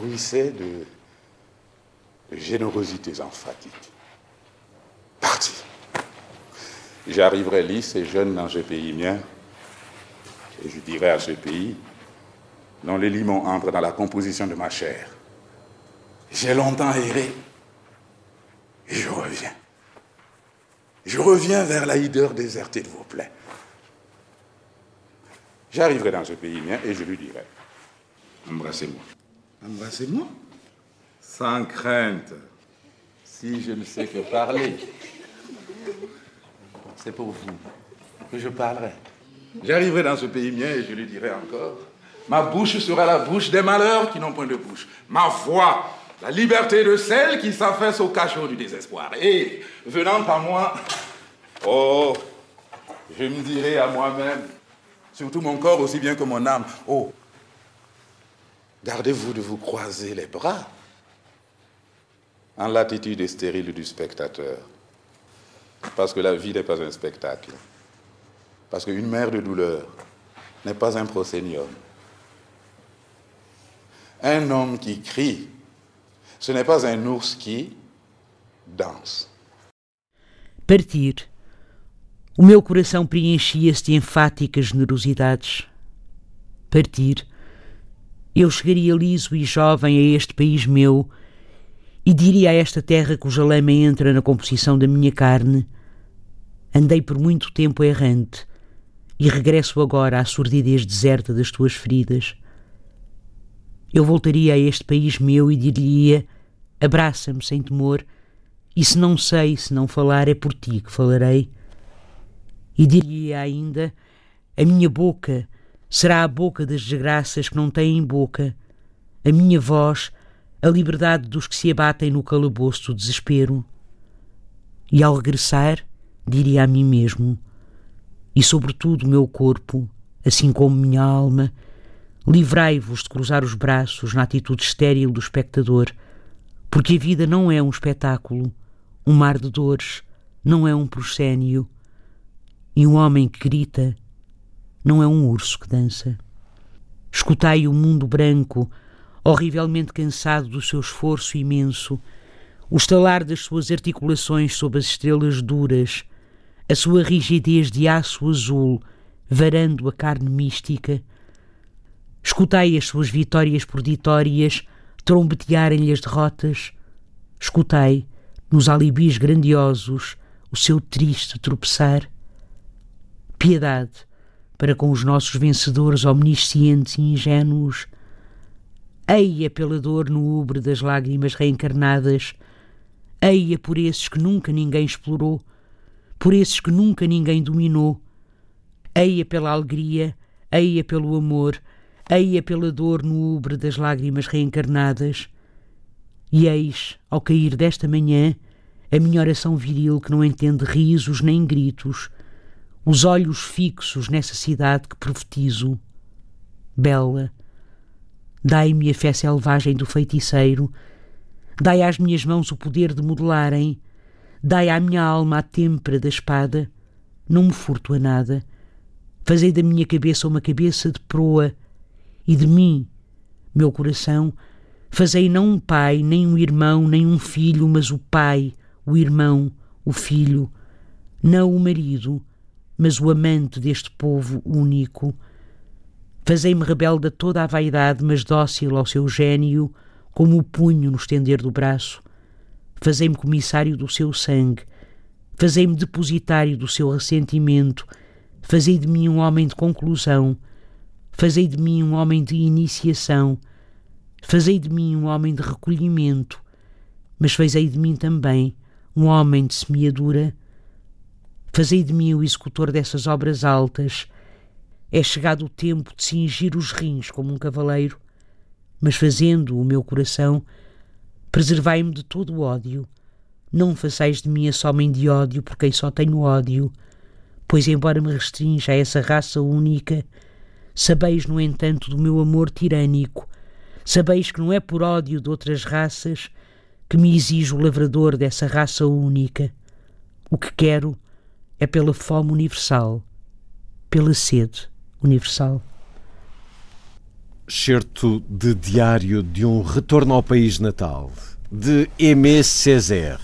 De, générosités emphatiques. Parti. J'arriverai lisse et jeune dans ce pays mien, et je dirai à ce pays, dont les limons entrent dans la composition de ma chair. J'ai longtemps erré, et je reviens. Je reviens vers la hideur désertée de vos plains. J'arriverai dans ce pays mien et je lui dirai, embrassez-moi. Embrassez-moi. Sans crainte. Si je ne sais que parler, c'est pour vous que je parlerai. J'arriverai dans ce pays mien et je lui dirai encore, ma bouche sera la bouche des malheurs qui n'ont point de bouche. Ma voix, la liberté de celles qui s'affaissent au cachot du désespoir. Et venant à moi, oh, je me dirai à moi-même, surtout mon corps aussi bien que mon âme, oh, gardez-vous de vous croiser les bras en l'attitude stérile du spectateur. Parce que la vie n'est pas un spectacle. Parce qu'une mère de douleur n'est pas un prosénium. Un homme qui crie, ce n'est pas un ours qui danse. Partir. O meu coração preenchia-se de enfáticas generosidades. Partir. Eu chegaria liso e jovem a este país meu e diria a esta terra cuja lama entra na composição da minha carne: Andei por muito tempo errante e regresso agora à surdidez deserta das tuas feridas. Eu voltaria a este país meu e diria: Abraça-me sem temor, e se não sei, se não falar, é por ti que falarei. E diria ainda: A minha boca será a boca das desgraças que não têm boca, a minha voz, a liberdade dos que se abatem no calabouço do desespero. E ao regressar, diria a mim mesmo: e sobretudo meu corpo, assim como minha alma, livrai-vos de cruzar os braços na atitude estéril do espectador, porque a vida não é um espetáculo, um mar de dores, não é um proscénio, e um homem que grita não é um urso que dança. Escutai o mundo branco, horrivelmente cansado do seu esforço imenso, o estalar das suas articulações sob as estrelas duras, a sua rigidez de aço azul, varando a carne mística. Escutai as suas vitórias proditórias trombetearem-lhe as derrotas. Escutai, nos alibis grandiosos, o seu triste tropeçar. Piedade para com os nossos vencedores omniscientes e ingênuos. Eia pela dor no ubre das lágrimas reencarnadas. Eia por esses que nunca ninguém explorou por esses que nunca ninguém dominou. Eia pela alegria, eia pelo amor, eia pela dor no ubre das lágrimas reencarnadas. E eis, ao cair desta manhã, a minha oração viril que não entende risos nem gritos, os olhos fixos nessa cidade que profetizo. Bela, dai-me a fé selvagem do feiticeiro, dai às minhas mãos o poder de modelarem, Dai à minha alma a têmpera da espada, não me furto a nada. Fazei da minha cabeça uma cabeça de proa, e de mim, meu coração, fazei não um pai, nem um irmão, nem um filho, mas o pai, o irmão, o filho, não o marido, mas o amante deste povo único. Fazei-me rebelde a toda a vaidade, mas dócil ao seu gênio, como o punho no estender do braço Fazei-me comissário do seu sangue, fazei-me depositário do seu ressentimento, fazei de mim um homem de conclusão, fazei de mim um homem de iniciação, fazei de mim um homem de recolhimento, Mas fazei de mim também um homem de semeadura, fazei de mim o executor dessas obras altas. É chegado o tempo de cingir os rins como um cavaleiro, mas fazendo o meu coração, preservai-me de todo o ódio. Não façais de mim esse homem de ódio por quem só tenho ódio, pois, embora me restrinja a essa raça única, sabeis, no entanto, do meu amor tirânico. Sabeis que não é por ódio de outras raças que me exige o lavrador dessa raça única. O que quero é pela fome universal, pela sede universal. Certo de diário de um retorno ao país natal, de Aimé Césaire.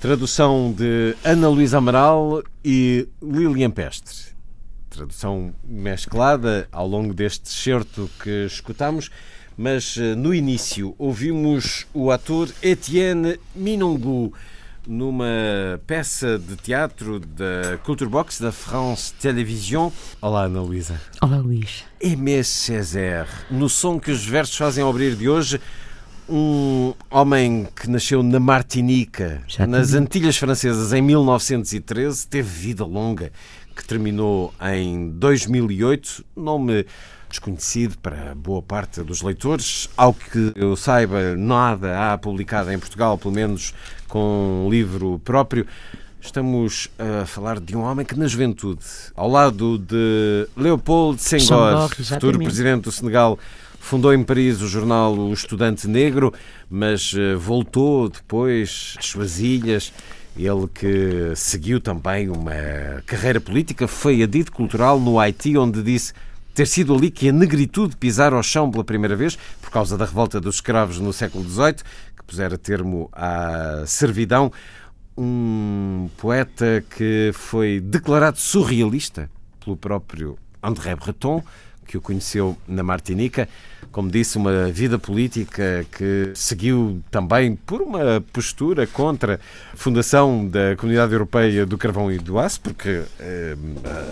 Tradução de Ana Luísa Amaral e Lilian Pestre. Tradução mesclada ao longo deste certo que escutamos mas eh, no início ouvimos o ator Etienne Minongu numa peça de teatro da Culture Box da France Television. Olá, Ana Luísa. Olá, Luís. Aimé Césaire, no som que os versos fazem ao abrir de hoje, um homem que nasceu na Martinica, nas Antilhas Francesas, em 1913, teve vida longa, que terminou em 2008. Nome desconhecido para boa parte dos leitores. Ao que eu saiba, nada há publicado em Portugal, pelo menos com um livro próprio. Estamos a falar de um homem que, na juventude, ao lado de Leopold Senghor, futuro presidente do Senegal, fundou em Paris o jornal O Estudante Negro, mas eh, voltou depois às suas ilhas. Ele que seguiu também uma carreira política, foi adito cultural no Haiti, onde disse ter sido ali que a negritude pisara ao chão pela primeira vez, por causa da revolta dos escravos no século XVIII, que pusera termo à servidão. Um poeta que foi declarado surrealista pelo próprio André Breton, que o conheceu na Martinica. Como disse, uma vida política que seguiu também por uma postura contra a fundação da Comunidade Europeia do Carvão e do Aço, porque eh,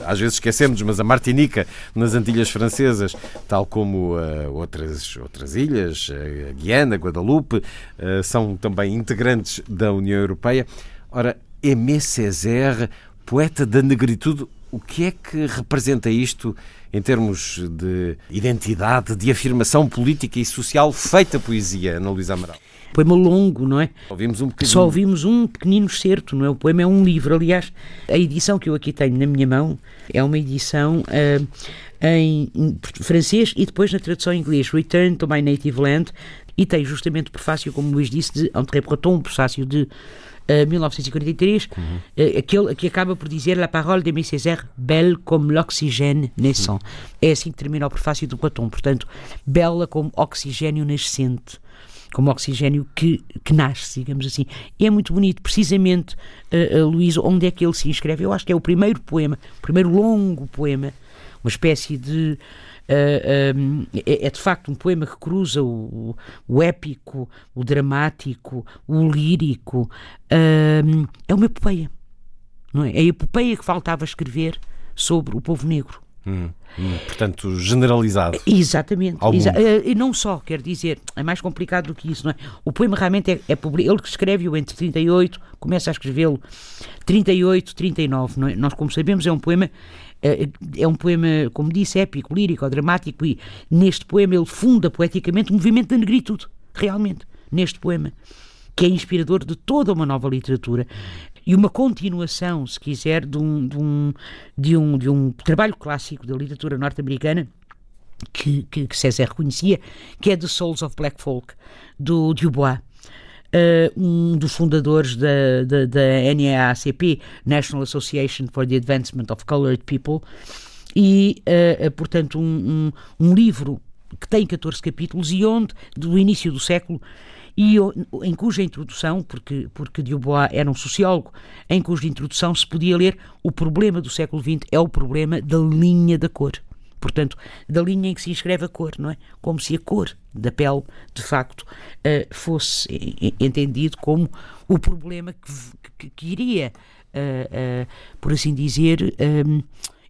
às vezes esquecemos, mas a Martinica nas Antilhas Francesas, tal como uh, outras, outras ilhas, a Guiana, Guadalupe, uh, são também integrantes da União Europeia. Ora, Aimé Césaire, poeta da negritude, o que é que representa isto em termos de identidade, de afirmação política e social feita poesia, Ana Luísa Amaral? Poema longo, não é? Ouvimos um Só ouvimos um pequenino certo, não é? O poema é um livro. Aliás, a edição que eu aqui tenho na minha mão é uma edição uh, em, francês e depois na tradução em inglês, Return to My Native Land, e tem justamente o prefácio, como Luís disse, de André Breton, um prefácio de 1943, uhum. uh, aquele que acaba por dizer La parole de Césaire, belle comme l'oxygène naissant. Uhum. É assim que termina o prefácio do Platão, portanto, bela como oxigênio nascente como oxigênio que, que nasce, digamos assim. E é muito bonito, precisamente, uh, uh, Luís, onde é que ele se inscreve? Eu acho que é o primeiro poema, o primeiro longo poema, uma espécie de uh, é, é, de facto um poema que cruza o, o épico, o dramático, o lírico. Uh, é uma epopeia. Não é? é a epopeia que faltava escrever sobre o povo negro. Hum, hum, portanto, generalizado. Exatamente. Exa e não só, quer dizer, é mais complicado do que isso, não é? O poema realmente é, é Ele que escreve-o entre 38, começa a escrevê-lo 38, 39, não é? Nós, como sabemos, é um poema é, é um poema, como disse, épico, lírico, dramático, e neste poema ele funda poeticamente o movimento da negritude, realmente, neste poema, que é inspirador de toda uma nova literatura e uma continuação, se quiser, de um, de um, de um, de um trabalho clássico da literatura norte-americana que, que, que César reconhecia, que é The Souls of Black Folk, do Dubois uh, um dos fundadores da, da, da NAACP, National Association for the Advancement of Colored People, e, uh, portanto, um, um, um, livro que tem 14 capítulos e onde, do início do século, e em cuja introdução, porque, porque Dubois era um sociólogo, em cuja introdução se podia ler o problema do século XX é o problema da linha da cor portanto, da linha em que se inscreve a cor, não é? Como se a cor da pele, de facto, uh, fosse entendido como o problema que, que, que iria, uh, por assim dizer,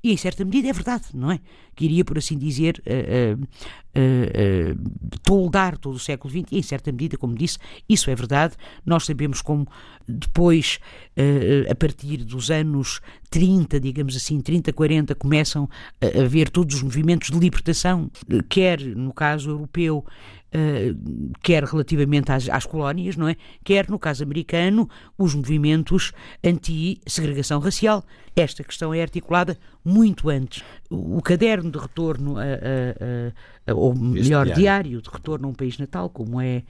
e em certa medida é verdade, não é? Que iria, por assim dizer, uh, uh, toldar todo o século XX, e em certa medida, como disse, isso é verdade. Nós sabemos como depois, uh, a partir dos anos 30, digamos assim, 30, 40, começam a haver todos os movimentos de libertação, quer no caso europeu, Uh, quer relativamente às, às, colónias, não é? Quer, no caso americano, os movimentos anti-segregação racial. Esta questão é articulada muito antes. O, o caderno de retorno, a, a, a, ou melhor, diário. diário de retorno a um país natal, como é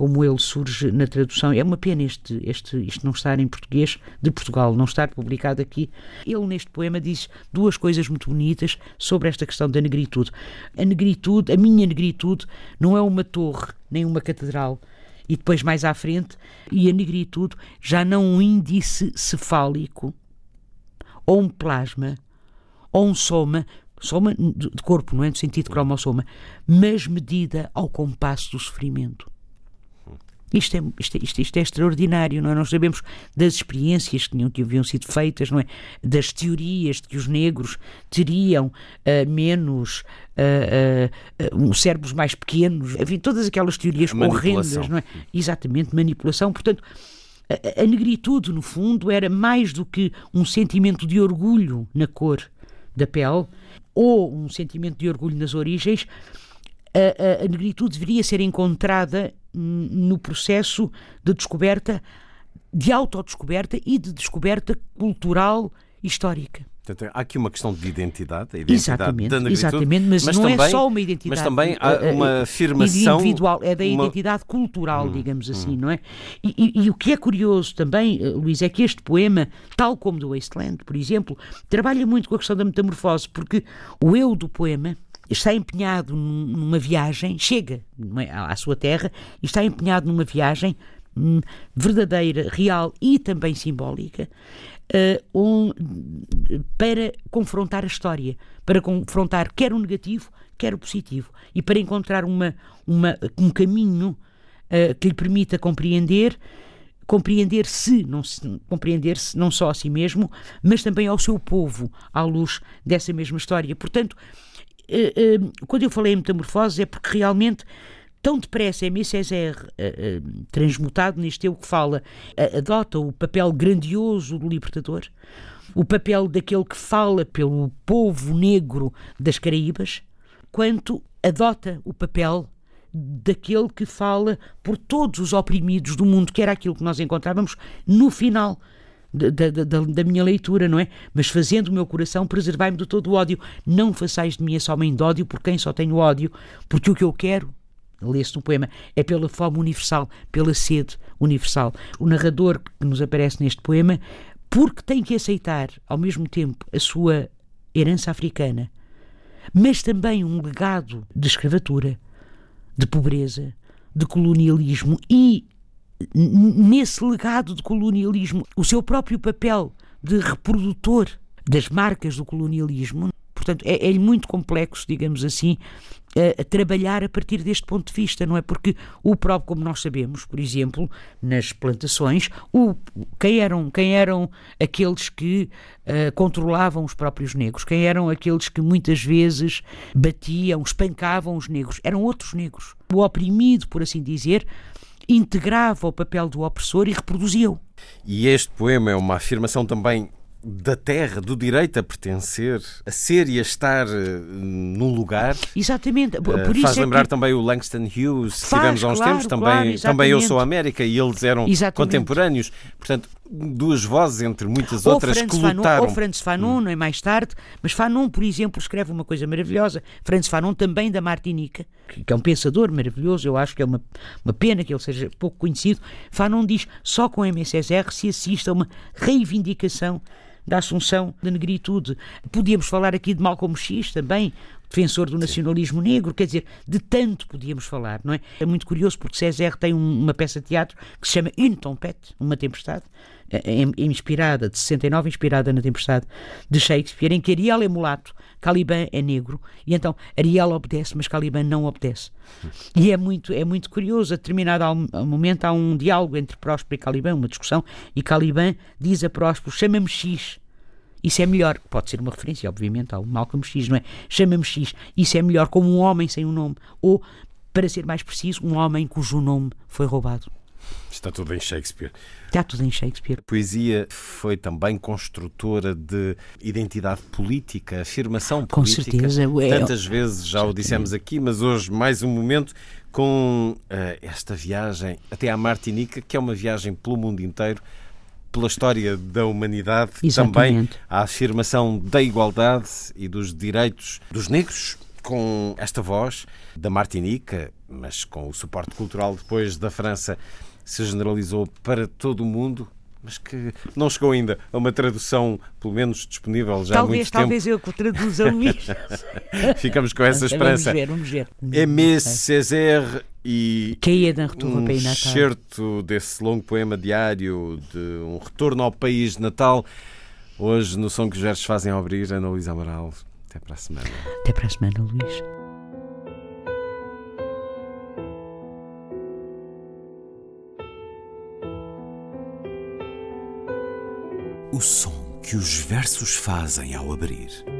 como ele surge na tradução. É uma pena este, este, isto não estar em português de Portugal, não estar publicado aqui. Ele, neste poema, diz duas coisas muito bonitas sobre esta questão da negritude. A negritude, a minha negritude, não é uma torre nem uma catedral. E depois, mais à frente, e a negritude já não um índice cefálico, ou um plasma, ou um soma, soma de corpo, não é no sentido cromossoma, mas medida ao compasso do sofrimento. Isto é, isto, é, isto, isto é extraordinário, não é? Nós sabemos das experiências que, tinham, que haviam sido feitas, não é? Das teorias de que os negros teriam uh, menos uh, uh, cérebros mais pequenos, enfim, todas aquelas teorias horrendas, não é? Exatamente, manipulação. Portanto, a, a negritude, no fundo, era mais do que um sentimento de orgulho na cor da pele ou um sentimento de orgulho nas origens. A, a, a negritude deveria ser encontrada no processo de descoberta, de autodescoberta e de descoberta cultural histórica. Portanto, há aqui uma questão de identidade, a identidade exatamente, da negritude, exatamente, mas, mas não é também, é só uma identidade. Mas também há eh, uma eh, afirmação individual, é da identidade uma... cultural, hum, digamos assim, hum. não é? E, e, e, o que é curioso também, eh, Luís, é que este poema, tal como do Wasteland, por exemplo, trabalha muito com a questão da metamorfose, porque o eu do poema está empenhado numa viagem, chega é, à sua terra e está empenhado numa viagem hum, verdadeira, real e também simbólica, um, para confrontar a história, para confrontar quer o negativo, quer o positivo, e para encontrar uma, uma, um caminho uh, que lhe permita compreender compreender-se, não, compreender-se não só a si mesmo, mas também ao seu povo, à luz dessa mesma história. Portanto, eh, eh, quando eu falei em metamorfose é porque realmente tão depressa M. Césaire, uh, transmutado neste eu que fala, adota o papel grandioso do libertador, o papel daquele que fala pelo povo negro das Caraíbas, quanto adota o papel daquele que fala por todos os oprimidos do mundo, que era aquilo que nós encontrávamos no final da, da, da, minha leitura, não é? Mas fazendo o meu coração, preservai-me de todo o ódio. Não façais de mim esse homem de ódio por quem só tenho ódio, porque o que eu quero, lê-se no poema, é pela fome universal, pela sede universal. O narrador que nos aparece neste poema, porque tem que aceitar ao mesmo tempo a sua herança africana, mas também um legado de escravatura, de pobreza, de colonialismo e nesse legado de colonialismo, o seu próprio papel de reprodutor das marcas do colonialismo. Portanto, é, é muito complexo, digamos assim, a, a, trabalhar a partir deste ponto de vista, não é? Porque o próprio, como nós sabemos, por exemplo, nas plantações, o, quem, eram, quem eram aqueles que uh, controlavam os próprios negros? Quem eram aqueles que muitas vezes batiam, espancavam os negros? Eram outros negros. O oprimido, por assim dizer, integrava o papel do opressor e reproduzia-o. E este poema é uma afirmação também da terra, do direito a pertencer, a ser e a estar uh, num lugar. Exatamente. Por uh, faz é lembrar que... também o Langston Hughes, que tivemos há uns claro, tempos, também, claro, também Eu Sou América, e eles eram exatamente. contemporâneos. Portanto, duas vozes, entre muitas ou outras, Franz que lutaram. Fanon, ou Franz Fanon, hum. não é mais tarde, mas Fanon, por exemplo, escreve uma coisa maravilhosa. Franz Fanon, também da Martinica, que é um pensador maravilhoso, eu acho que é uma, uma pena que ele seja pouco conhecido. Fanon diz, só com o MSSR se assiste a uma reivindicação da assunção da negritude. Podíamos falar aqui de Malcolm X também, defensor do nacionalismo negro, quer dizer, de tanto podíamos falar, não é? É muito curioso porque César tem uma peça de teatro que se chama Une Tempête, uma tempestade, é, é, é inspirada, de 69, inspirada na tempestade de Shakespeare, em que Ariel é mulato, Caliban é negro, e então Ariel obedece, mas Caliban não obedece. E é muito, é muito curioso, a determinado momento há um diálogo entre Próspero e Caliban, uma discussão, e Caliban diz a Próspero, chama-me X, Isso é melhor. Pode ser uma referência, obviamente, ao Malcolm X, não é? Chama-me X. Isso é melhor como um homem sem um nome. Ou, para ser mais preciso, um homem cujo nome foi roubado. Está tudo em Shakespeare. Está tudo em Shakespeare. A poesia foi também construtora de identidade política, afirmação Com política. certeza. É- Tantas vezes já o dissemos aqui, mas hoje mais um momento com eh, esta viagem até à Martinica, que é uma viagem pelo mundo inteiro, pela história da humanidade, também Exatamente. a afirmação da igualdade e dos direitos dos negros, com esta voz da Martinica, mas com o suporte cultural depois da França, se generalizou para todo o mundo, mas que não chegou ainda a uma tradução, pelo menos disponível já há talvez, muito tempo. talvez eu que traduza Luís. Ficamos com essa esperança. Vamos ver, vamos ver. Aimé Césaire e ao um excerto desse longo poema diário de um retorno ao país natal. Hoje, no som que os versos fazem ao abrir, Ana Luísa Amaral. Até para a semana. Até para a semana, Luís. O som que os versos fazem ao abrir.